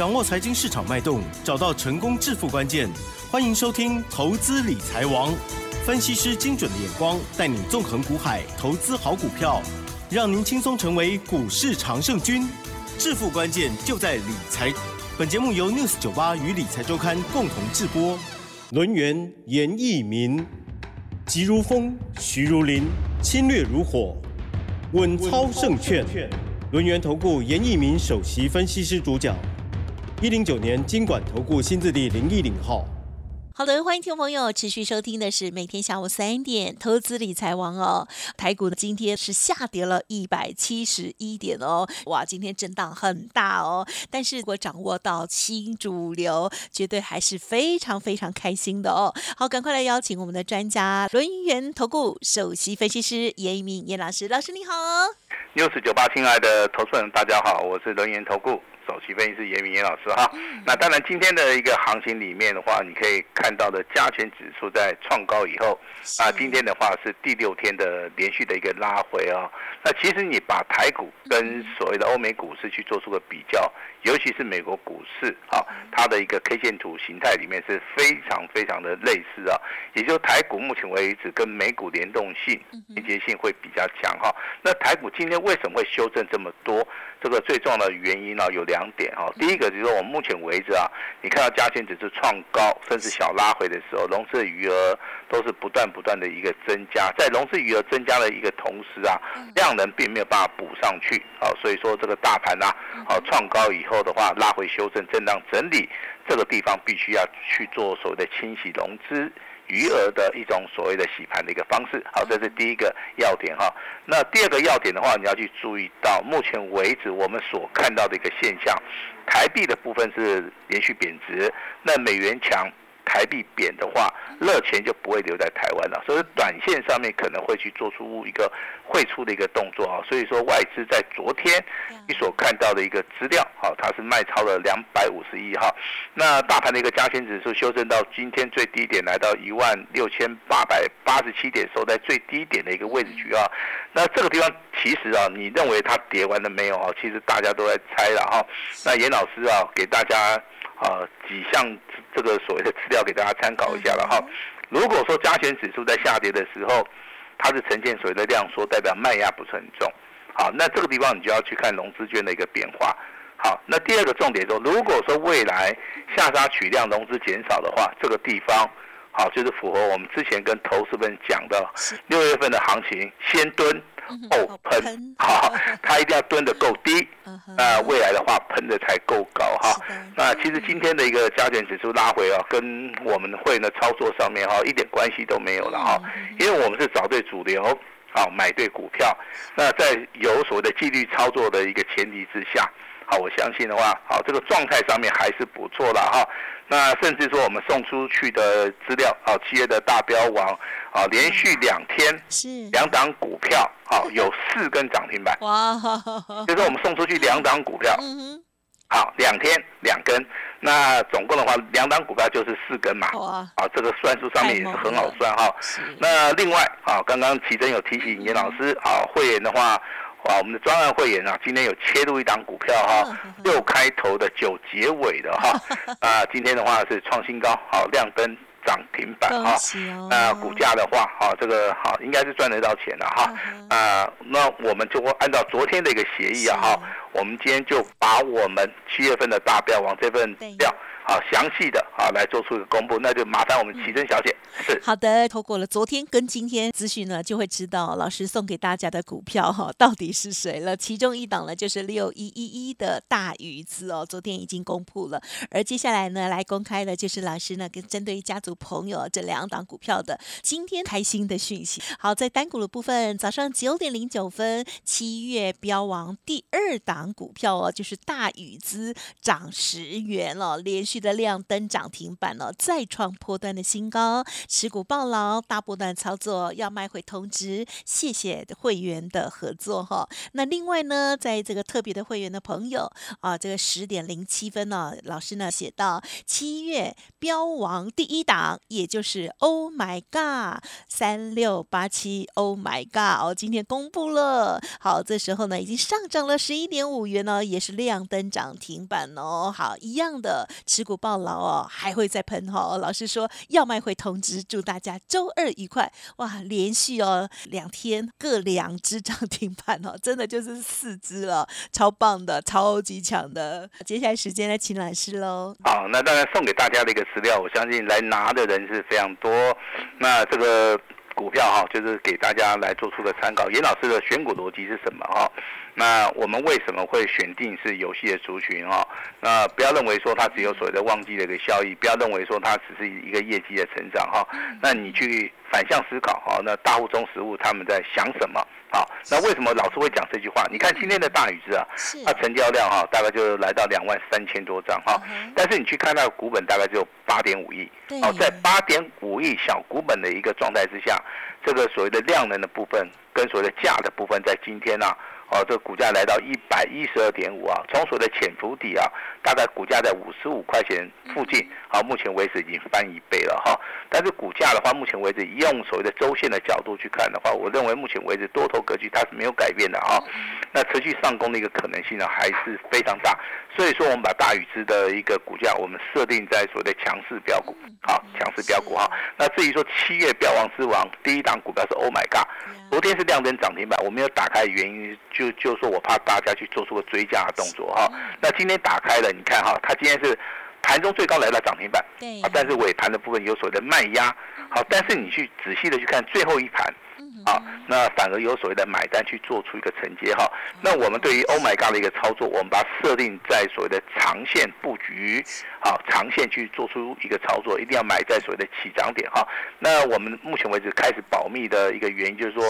掌握财经市场脉动，找到成功致富关键。欢迎收听《投资理财王》，分析师精准的眼光，带你纵横股海，投资好股票，让您轻松成为股市常胜军。致富关键就在理财。本节目由 News 九八与理财周刊共同制播。轮源严义民，急如风，徐如林，侵略如火，稳操胜券。轮源投顾严义民首席分析师主讲。一零九年金管投顾新字第零一零号。好的，欢迎听众朋友持续收听的是每天下午三点投资理财王哦。台股今天是下跌了一百七十一点哦，哇，今天震荡很大哦。但是如果掌握到新主流，绝对还是非常非常开心的哦。好，赶快来邀请我们的专家轮源投顾首席分析师严一鸣严老师，老师你好。六四九八，亲爱的投资人，大家好，我是轮源投顾。首席分析师严明严老师哈，那当然今天的一个行情里面的话，你可以看到的加权指数在创高以后，啊，今天的话是第六天的连续的一个拉回啊。那其实你把台股跟所谓的欧美股市去做出个比较，尤其是美国股市啊，它的一个 K 线图形态里面是非常非常的类似啊。也就台股目前为止跟美股联动性、连接性会比较强哈。那台股今天为什么会修正这么多？这个最重要的原因呢有两点哈，第一个就是说我们目前为止啊，你看到加权指数创高，甚至小拉回的时候，融资余额都是不断不断的一个增加，在融资余额增加的一个同时啊，量能并没有办法补上去啊，所以说这个大盘呐，好创高以后的话，拉回修正震荡整理，这个地方必须要去做所谓的清洗融资。余额的一种所谓的洗盘的一个方式，好，这是第一个要点哈。那第二个要点的话，你要去注意到，目前为止我们所看到的一个现象，台币的部分是连续贬值，那美元强。台币贬的话，热钱就不会留在台湾了，所以短线上面可能会去做出一个汇出的一个动作啊。所以说外资在昨天你所看到的一个资料，好，它是卖超了两百五十亿哈。那大盘的一个加权指数修正到今天最低点来到一万六千八百八十七点，收在最低点的一个位置区啊。那这个地方其实啊，你认为它跌完了没有啊？其实大家都在猜了哈。那严老师啊，给大家。啊，几项这个所谓的资料给大家参考一下了哈。如果说加权指数在下跌的时候，它是呈现所谓的量缩，代表卖压不是很重。好，那这个地方你就要去看融资券的一个变化。好，那第二个重点说，如果说未来下杀取量，融资减少的话，这个地方好就是符合我们之前跟投资们讲的六月份的行情，先蹲。后喷，好，它一定要蹲得够低，那未来的话喷的才够高哈。那其实今天的一个加权指数拉回啊，跟我们会呢操作上面哈一点关系都没有了哈，因为我们是找对主流，啊买对股票，那在有所谓的纪律操作的一个前提之下。好，我相信的话，好，这个状态上面还是不错了哈。那甚至说我们送出去的资料，啊，七月的大标王，啊，连续两天是两档股票，好，有四根涨停板。哇，就是我们送出去两档股票，好，两天两根，那总共的话，两档股票就是四根嘛。哇，啊，这个算术上面也是很好算哈。那另外，啊，刚刚奇珍有提醒严老师，啊，会员的话。啊，我们的专案会员啊，今天有切入一档股票哈，六开头的九结尾的哈，啊，今天的话是创新高，好亮灯涨停板哈，那股价的话，哈，这个好应该是赚得到钱的哈，啊，那我们就会按照昨天的一个协议啊哈，我们今天就把我们七月份的大标往这份料。好详细的啊，来做出一个公布，那就麻烦我们奇珍小姐。是好的，透过了昨天跟今天资讯呢，就会知道老师送给大家的股票哈，到底是谁了。其中一档呢，就是六一一一的大鱼资哦，昨天已经公布了。而接下来呢，来公开的就是老师呢跟针对家族朋友这两档股票的今天开心的讯息。好，在单股的部分，早上九点零九分，七月标王第二档股票哦，就是大禹资涨十元了，连。续的亮灯涨停板哦，再创波段的新高，持股暴牢，大波段操作要卖回通知，谢谢会员的合作哈。那另外呢，在这个特别的会员的朋友啊，这个十点零七分呢，老师呢写到七月标王第一档，也就是 Oh my God 三六八七 Oh my God 哦，今天公布了，好，这时候呢已经上涨了十一点五元呢，也是亮灯涨停板哦，好，一样的持持股暴牢哦，还会再喷哈，老师说要卖会通知，祝大家周二愉快哇，连续哦两天各两只涨停板哦，真的就是四只了，超棒的，超级强的，接下来时间来请老师喽。好，那当然送给大家的一个资料，我相信来拿的人是非常多，那这个。股票哈，就是给大家来做出个参考。严老师的选股逻辑是什么哈？那我们为什么会选定是游戏的族群哈？那不要认为说它只有所谓的旺季的一个效益，不要认为说它只是一个业绩的成长哈。那你去反向思考哈，那大户中实物他们在想什么？好，那为什么老师会讲这句话？你看今天的大禹之啊，它成交量哈，大概就来到两万三千多张哈，但是你去看它的股本大概只有八点五亿，哦，在八点五亿小股本的一个状态之下，这个所谓的量能的部分跟所谓的价的部分，在今天呢。哦，这个股价来到一百一十二点五啊，从所谓的潜伏底啊，大概股价在五十五块钱附近，啊，目前为止已经翻一倍了哈。但是股价的话，目前为止用所谓的周线的角度去看的话，我认为目前为止多头格局它是没有改变的啊。那持续上攻的一个可能性呢，还是非常大。所以说，我们把大禹之的一个股价，我们设定在所谓的强势标股，好，强势标股哈。那至于说七月标王之王第一档股票是 Oh my God，昨天是亮灯涨停板，我没有打开的原因就就说我怕大家去做出个追加的动作哈。那今天打开了，你看哈，它今天是盘中最高来到涨停板，对，但是尾盘的部分有所谓的卖压，好，但是你去仔细的去看最后一盘。啊，那反而有所谓的买单去做出一个承接哈。那我们对于 Oh my God 的一个操作，我们把它设定在所谓的长线布局，好，长线去做出一个操作，一定要买在所谓的起涨点哈。那我们目前为止开始保密的一个原因就是说。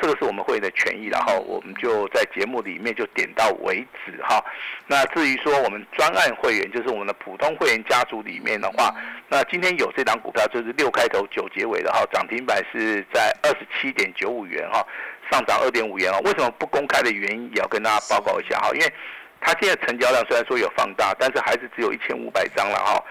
这个是我们会员的权益，然后我们就在节目里面就点到为止哈。那至于说我们专案会员，就是我们的普通会员家族里面的话，那今天有这档股票就是六开头九结尾的哈，涨停板是在二十七点九五元哈，上涨二点五元哦。为什么不公开的原因也要跟大家报告一下哈？因为它现在成交量虽然说有放大，但是还是只有一千五百张了哈。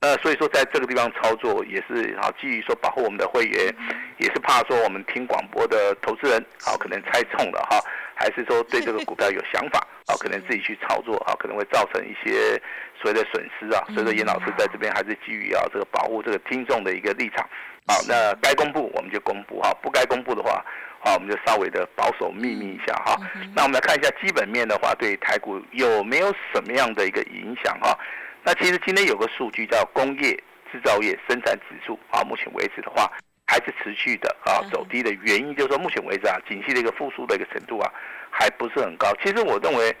呃，所以说在这个地方操作也是啊，基于说保护我们的会员，也是怕说我们听广播的投资人好可能猜中了哈，还是说对这个股票有想法啊，可能自己去操作啊，可能会造成一些所谓的损失啊。所以说严老师在这边还是基于啊这个保护这个听众的一个立场，好，那该公布我们就公布哈，不该公布的话，好我们就稍微的保守秘密一下哈。那我们来看一下基本面的话，对台股有没有什么样的一个影响哈？那其实今天有个数据叫工业制造业生产指数啊，目前为止的话还是持续的啊走低的原因，就是说目前为止啊，景气的一个复苏的一个程度啊，还不是很高。其实我认为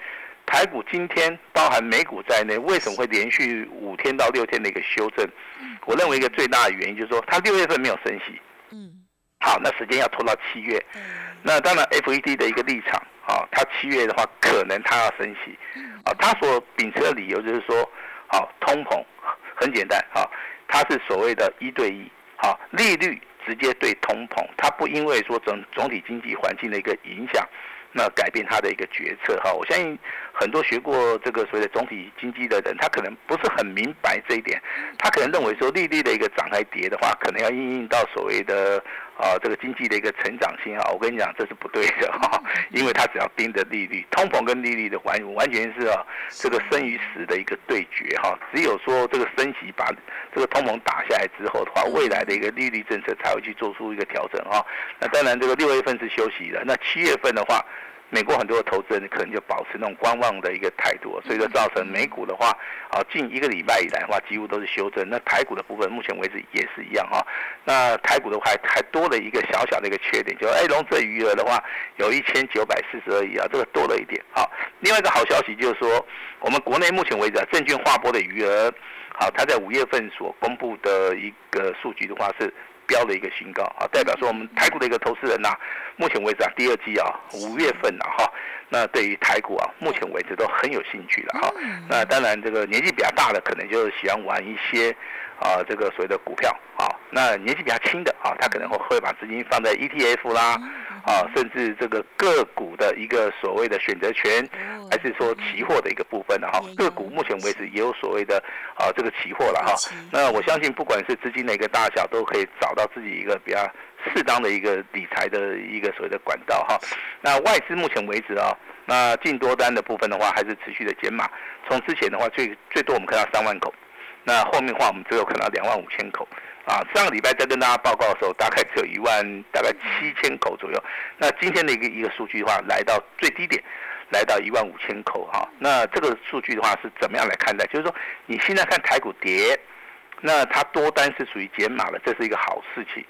台股今天包含美股在内，为什么会连续五天到六天的一个修正？我认为一个最大的原因就是说，它六月份没有升息。嗯。好，那时间要拖到七月。那当然，FED 的一个立场啊，它七月的话可能它要升息。啊，它所秉持的理由就是说。好，通膨很简单，好，它是所谓的一对一，好，利率直接对通膨，它不因为说整总体经济环境的一个影响，那改变它的一个决策，哈，我相信很多学过这个所谓的总体经济的人，他可能不是很明白这一点，他可能认为说利率的一个涨还跌的话，可能要应用到所谓的。啊，这个经济的一个成长性啊，我跟你讲，这是不对的哈，因为它只要盯着利率，通膨跟利率的完完全是啊，这个生与死的一个对决哈。只有说这个升息把这个通膨打下来之后的话，未来的一个利率政策才会去做出一个调整哈。那当然，这个六月份是休息的，那七月份的话。美国很多的投资人可能就保持那种观望的一个态度，所以说造成美股的话，啊，近一个礼拜以来的话，几乎都是修正。那台股的部分，目前为止也是一样哈。那台股的话，还多了一个小小的一个缺点，就是哎，融资余额的话，有一千九百四十二亿啊，这个多了一点。好，另外一个好消息就是说，我们国内目前为止啊，证券划拨的余额，好，它在五月份所公布的一个数据的话是。标了一个新高啊，代表说我们台股的一个投资人呐，目前为止啊，第二季啊，五月份啊哈，那对于台股啊，目前为止都很有兴趣了哈。那当然，这个年纪比较大的，可能就是喜欢玩一些。啊，这个所谓的股票啊，那年纪比较轻的啊，他可能会会把资金放在 ETF 啦，啊，甚至这个个股的一个所谓的选择权，还是说期货的一个部分的哈。个股目前为止也有所谓的啊这个期货了哈。那我相信，不管是资金的一个大小，都可以找到自己一个比较适当的一个理财的一个所谓的管道哈。那外资目前为止啊，那进多单的部分的话，还是持续的减码。从之前的话，最最多我们看到三万口。那后面的话，我们只有看到两万五千口，啊，上个礼拜在跟大家报告的时候，大概只有一万大概七千口左右。那今天的一个一个数据的话，来到最低点，来到一万五千口哈。那这个数据的话是怎么样来看待？就是说，你现在看台股跌，那它多单是属于减码的，这是一个好事情。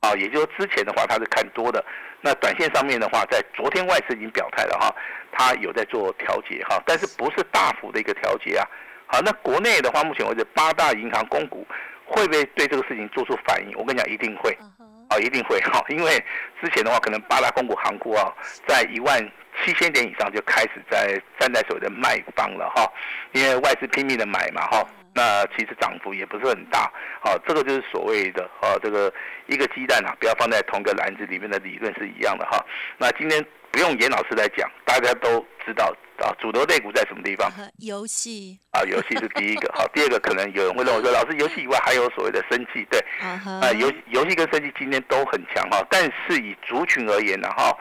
啊，也就是之前的话它是看多的，那短线上面的话，在昨天外资已经表态了哈，它有在做调节哈，但是不是大幅的一个调节啊。好，那国内的话，目前为止八大银行公股会不会对这个事情做出反应？我跟你讲，一定会，啊，一定会。哈，因为之前的话，可能八大公股行股啊，在一万七千点以上就开始在站在所谓的卖方了哈，因为外资拼命的买嘛哈，那其实涨幅也不是很大，好，这个就是所谓的啊，这个一个鸡蛋啊，不要放在同个篮子里面的理论是一样的哈。那今天不用严老师来讲，大家都知道。啊，主流类股在什么地方？游戏啊，游戏是第一个。好，第二个可能有人会认为说，老师，游戏以外还有所谓的生气，对？啊，游游戏跟生气今天都很强哈，但是以族群而言呢，哈，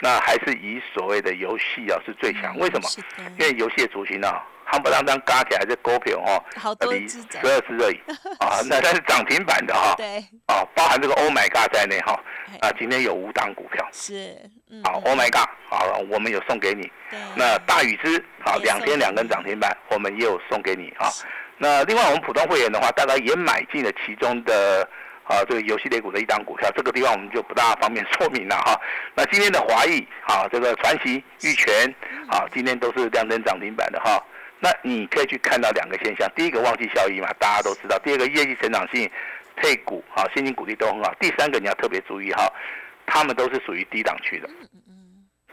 那还是以所谓的游戏啊是最强。为什么？因为游戏的族群呢？夯不啷当嘎起来是股票哈，十二只而已啊，那它是涨停板的哈，对，啊，包含这个 Oh my God 在内哈，啊，今天有五档股票。是，好 Oh my God，好，我们有送给你，那大禹之好两天两根涨停板，我们也有送给你啊，那另外我们普通会员的话，大概也买进了其中的啊这个游戏类股的一档股票，这个地方我们就不大方便说明了哈，那今天的华谊啊这个传奇玉泉啊今天都是亮灯涨停板的哈。那你可以去看到两个现象，第一个旺季效益嘛，大家都知道；第二个业绩成长性，配股啊，现金股利都很好。第三个你要特别注意哈，他们都是属于低档区的。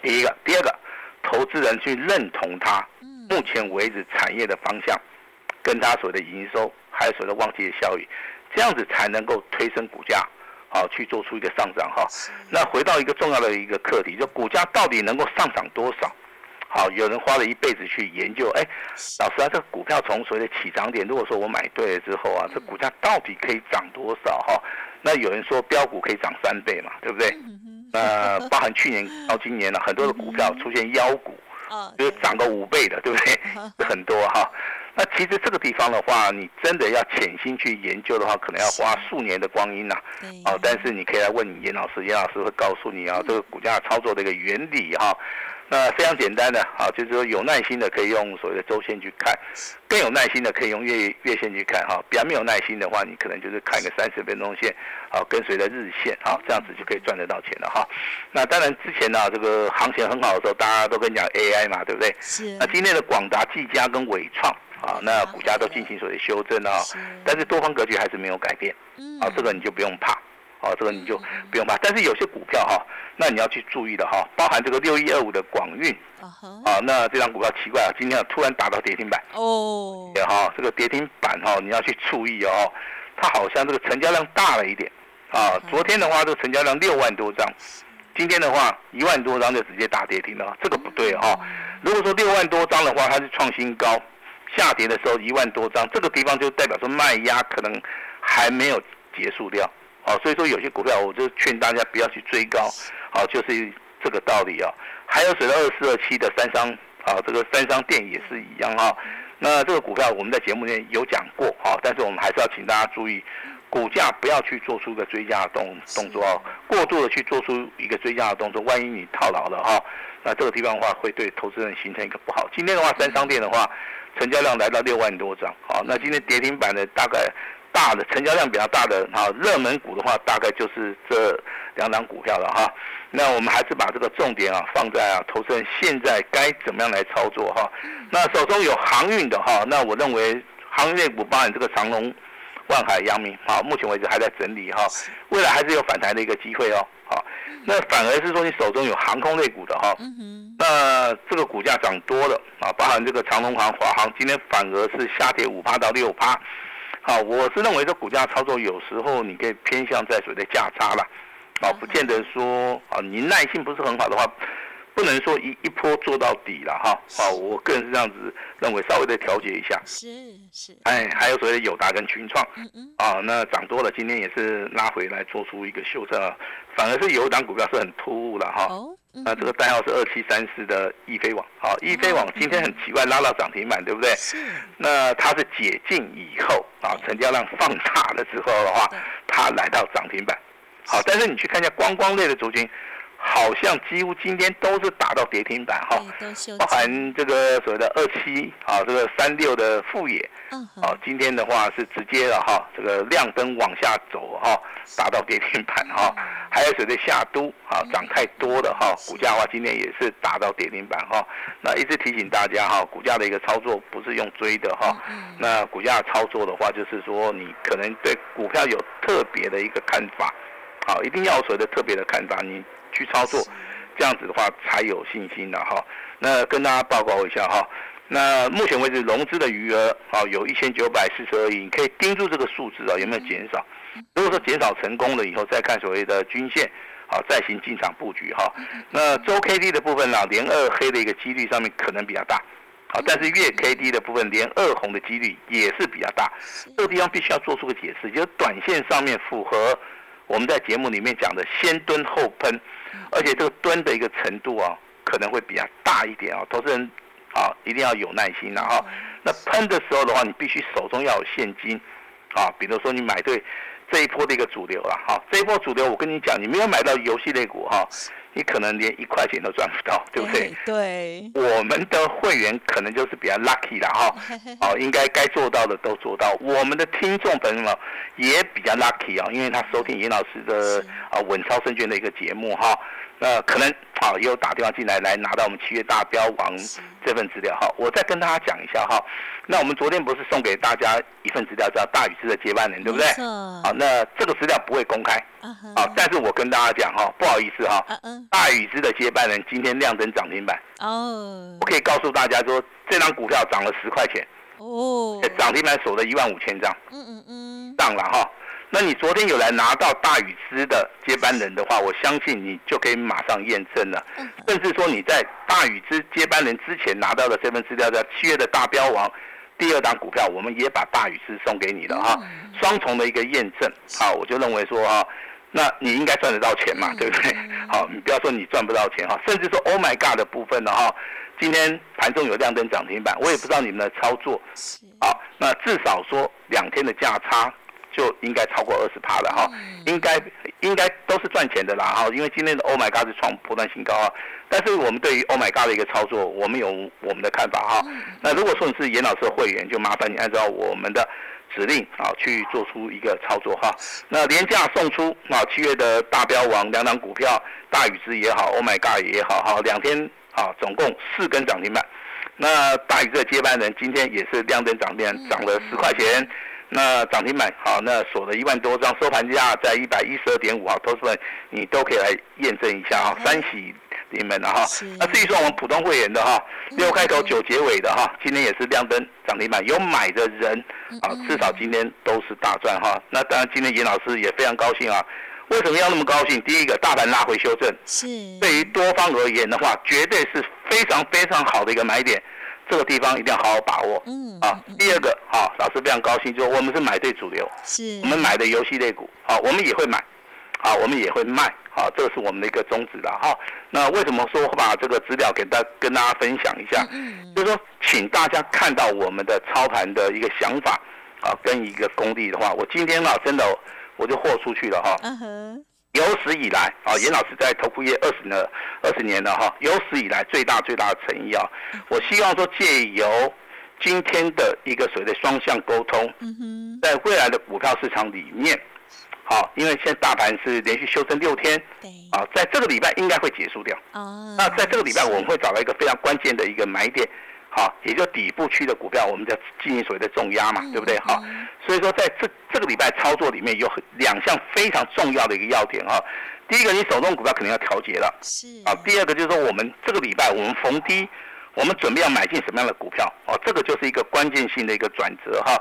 第一个，第二个，投资人去认同它，目前为止产业的方向，跟它所谓的营收，还有所谓的旺季的效益，这样子才能够推升股价，好去做出一个上涨哈。那回到一个重要的一个课题，就股价到底能够上涨多少？好，有人花了一辈子去研究，哎，老师啊，这个股票从所谓的起涨点，如果说我买对了之后啊，这股价到底可以涨多少哈？那有人说标股可以涨三倍嘛，对不对？呃，包含去年到今年呢，很多的股票出现妖股，就是涨个五倍的，对不对？很多哈。那其实这个地方的话，你真的要潜心去研究的话，可能要花数年的光阴呐。哦，但是你可以来问严老师，严老师会告诉你啊，这个股价操作的一个原理哈。那非常简单的，啊，就是说有耐心的可以用所谓的周线去看，更有耐心的可以用月月线去看，哈，比较没有耐心的话，你可能就是看一个三十分钟线，好，跟随着日线，好，这样子就可以赚得到钱了，哈。那当然之前呢，这个行情很好的时候，大家都跟你讲 AI 嘛，对不对？是。那今天的广达、技嘉跟伟创，啊，那股价都进行所谓修正啊，但是多方格局还是没有改变，嗯，啊，这个你就不用怕。啊，这个你就不用怕，但是有些股票哈，那你要去注意的哈，包含这个六一二五的广运，啊，那这张股票奇怪啊，今天突然打到跌停板。哦，也哈，这个跌停板哈，你要去注意哦，它好像这个成交量大了一点。啊，昨天的话这个成交量六万多张，今天的话一万多张就直接打跌停了，这个不对哈，如果说六万多张的话，它是创新高，下跌的时候一万多张，这个地方就代表说卖压可能还没有结束掉。好，所以说有些股票，我就劝大家不要去追高，好，就是这个道理啊。还有水到二四二七的三商，啊，这个三商店也是一样啊。那这个股票我们在节目里面有讲过，啊，但是我们还是要请大家注意，股价不要去做出一个追加的动动作啊，过度的去做出一个追加的动作，万一你套牢了哈，那这个地方的话会对投资人形成一个不好。今天的话，三商店的话，成交量来到六万多张，好，那今天跌停板的大概。大的成交量比较大的哈，热门股的话，大概就是这两档股票了哈。那我们还是把这个重点啊放在啊，投资人现在该怎么样来操作哈。那手中有航运的哈，那我认为航运类股包含这个长龙万海、阳明，好，目前为止还在整理哈，未来还是有反弹的一个机会哦，好，那反而是说你手中有航空类股的哈，那这个股价涨多了啊，包含这个长隆航、华航，今天反而是下跌五趴到六趴，好，我是认为这股价操作有时候你可以偏向在所谓的价差了，啊，不见得说啊，你耐性不是很好的话。不能说一一波做到底了哈，啊，我个人是这样子认为，稍微的调节一下。是是。哎，还有所谓的友达跟群创，嗯嗯，啊，那涨多了，今天也是拉回来做出一个修正啊，反而是有一档股票是很突兀了哈。哦。那这个代号是二七三四的易飞网，好，易飞网今天很奇怪拉到涨停板，对不对？是。那它是解禁以后啊，成交量放大了之后的话，它来到涨停板。好，但是你去看一下观光类的族群。好像几乎今天都是打到跌停板哈，包含这个所谓的二七啊，这个三六的副业，啊，今天的话是直接了哈，这个亮灯往下走哈，打到跌停板哈，还有所谓的夏都啊，涨太多了哈，股价的话今天也是打到跌停板哈，那一直提醒大家哈，股价的一个操作不是用追的哈，那股价操作的话就是说你可能对股票有特别的一个看法，好，一定要有所谓的特别的看法你。去操作，这样子的话才有信心的哈。那跟大家报告一下哈。那目前为止融资的余额啊有一千九百四十二亿，你可以盯住这个数字啊有没有减少？如果说减少成功了以后，再看所谓的均线，好再行进场布局哈。那周 K D 的部分呢，连二黑的一个几率上面可能比较大，好，但是月 K D 的部分连二红的几率也是比较大。这个地方必须要做出个解释，就是短线上面符合我们在节目里面讲的先蹲后喷。而且这个蹲的一个程度啊，可能会比较大一点啊，投资人啊一定要有耐心的哈。那喷的时候的话，你必须手中要有现金啊，比如说你买对这一波的一个主流了哈，这一波主流我跟你讲，你没有买到游戏类股哈。你可能连一块钱都赚不到，对不对？对。我们的会员可能就是比较 lucky 了哈，哦，应该该做到的都做到。我们的听众朋友们也比较 lucky 啊，因为他收听严老师的啊稳超胜券的一个节目哈，那可能啊也有打电话进来来拿到我们七月大标王这份资料哈。我再跟大家讲一下哈，那我们昨天不是送给大家一份资料叫大禹之的接班人，对不对？好，那这个资料不会公开。好，但是我跟大家讲哈，不好意思哈，大禹之的接班人今天亮灯涨停板。哦，我可以告诉大家说，这张股票涨了十块钱。哦，涨停板锁了一万五千张，嗯嗯嗯，涨了哈。那你昨天有来拿到大禹之的接班人的话，我相信你就可以马上验证了，甚至说你在大禹之接班人之前拿到的这份资料叫七月的大标王第二档股票，我们也把大禹之送给你了哈，双重的一个验证，好，我就认为说哈。那你应该赚得到钱嘛，对不对？好，你不要说你赚不到钱哈，甚至说 Oh my God 的部分呢哈，今天盘中有亮灯涨停板，我也不知道你们的操作，好，那至少说两天的价差就应该超过二十趴了哈，应该应该都是赚钱的啦哈，因为今天的 Oh my God 是创波段新高啊，但是我们对于 Oh my God 的一个操作，我们有我们的看法哈，那如果说你是严老师的会员，就麻烦你按照我们的。指令啊，去做出一个操作哈。那廉价送出啊，七月的大标王两档股票，大禹之也好，Oh my God 也好哈，两天啊，总共四根涨停板。那大禹的接班人今天也是亮灯涨停，涨了十块钱。那涨停板好，那锁了一万多张，收盘价在一百一十二点五啊，投资们你都可以来验证一下啊，三喜你们的哈。那至于说我们普通会员的哈，六开头九结尾的哈，今天也是亮灯涨停板，有买的人啊，至少今天都是大赚哈。那当然今天严老师也非常高兴啊，为什么要那么高兴？第一个，大盘拉回修正，是对于多方而言的话，绝对是非常非常好的一个买点。这个地方一定要好好把握。嗯啊，第二个，好，老师非常高兴，就我们是买对主流，是我们买的游戏类股，好，我们也会买，好，我们也会卖，好，这个是我们的一个宗旨的哈。那为什么说把这个资料给大跟大家分享一下？嗯，就是说，请大家看到我们的操盘的一个想法，啊，跟一个功力的话，我今天啊，真的我就豁出去了哈。嗯哼。有史以来啊，严老师在投顾业二十年二十年了哈，有史以来最大最大的诚意啊，我希望说借由今天的一个所谓的双向沟通，在未来的股票市场里面，好，因为现在大盘是连续修正六天，啊，在这个礼拜应该会结束掉，哦，那在这个礼拜我们会找到一个非常关键的一个买点，好，也就底部区的股票，我们叫进行所谓的重压嘛，对不对？好，所以说在这这个礼拜操作里面有两项非常重要的一个要点哈。第一个，你手中股票肯定要调节了，是啊。第二个就是说，我们这个礼拜我们逢低，我们准备要买进什么样的股票？哦，这个就是一个关键性的一个转折哈。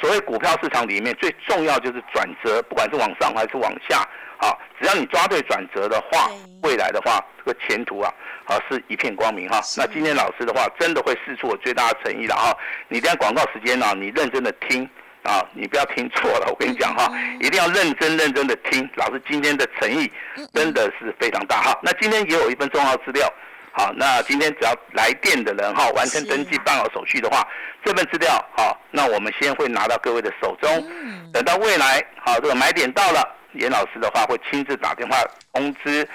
所谓股票市场里面最重要就是转折，不管是往上还是往下，好，只要你抓对转折的话，未来的话，这个前途啊，啊是一片光明哈。那今天老师的话，真的会试出我最大的诚意了哈。你等下广告时间呢，你认真的听啊，你不要听错了，我跟你讲哈，一定要认真认真的听。老师今天的诚意真的是非常大哈。那今天也有一份重要资料。好，那今天只要来电的人哈，完成登记办好手续的话，这份资料好，那我们先会拿到各位的手中。等到未来好，这个买点到了，严老师的话会亲自打电话通知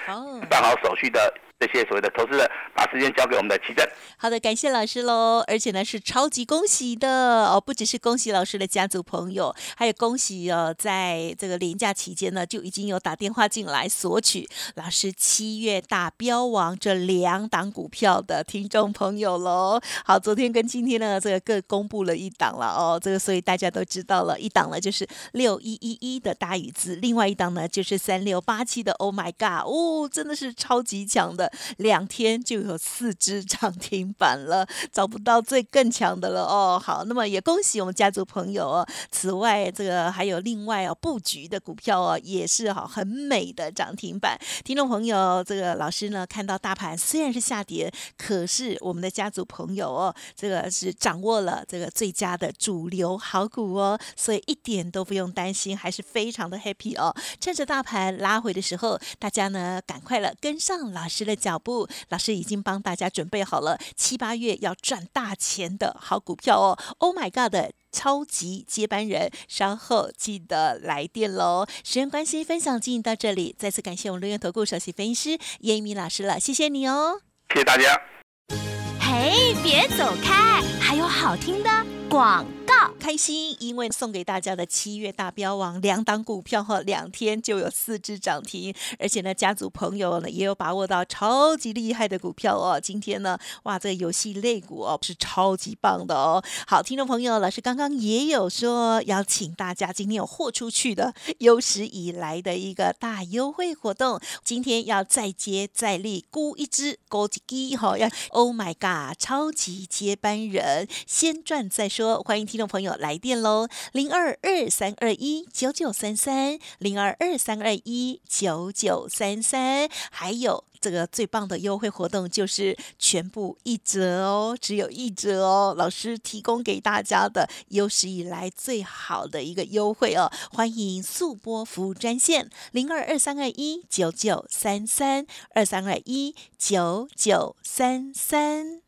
办好手续的。这些所谓的投资人，把时间交给我们的奇正。好的，感谢老师喽，而且呢是超级恭喜的哦，不只是恭喜老师的家族朋友，还有恭喜哦，在这个年假期间呢，就已经有打电话进来索取老师七月大标王这两档股票的听众朋友喽。好，昨天跟今天呢，这个各公布了一档了哦，这个所以大家都知道了，一档呢就是六一一一的大宇资，另外一档呢就是三六八七的 Oh My God，哦，真的是超级强的。两天就有四只涨停板了，找不到最更强的了哦。好，那么也恭喜我们家族朋友哦。此外，这个还有另外哦布局的股票哦，也是哈很美的涨停板。听众朋友，这个老师呢看到大盘虽然是下跌，可是我们的家族朋友哦，这个是掌握了这个最佳的主流好股哦，所以一点都不用担心，还是非常的 happy 哦。趁着大盘拉回的时候，大家呢赶快了跟上老师的。脚步，老师已经帮大家准备好了七八月要赚大钱的好股票哦！Oh my god 的超级接班人，稍后记得来电喽！时间关系，分享进行到这里，再次感谢我们留言投顾首席分析师叶一鸣老师了，谢谢你哦！谢谢大家。嘿，别走开，还有好听的广。开心，因为送给大家的七月大标王两档股票哈，两天就有四只涨停，而且呢，家族朋友呢也有把握到超级厉害的股票哦。今天呢，哇，这个游戏类股哦是超级棒的哦。好，听众朋友，老师刚刚也有说邀请大家今天有豁出去的有史以来的一个大优惠活动，今天要再接再厉，估一只高级机哈，要 Oh my God，超级接班人，先赚再说，欢迎听众。朋友来电喽，零二二三二一九九三三，零二二三二一九九三三，还有这个最棒的优惠活动就是全部一折哦，只有一折哦，老师提供给大家的有史以来最好的一个优惠哦，欢迎速播服务专线零二二三二一九九三三二三二一九九三三。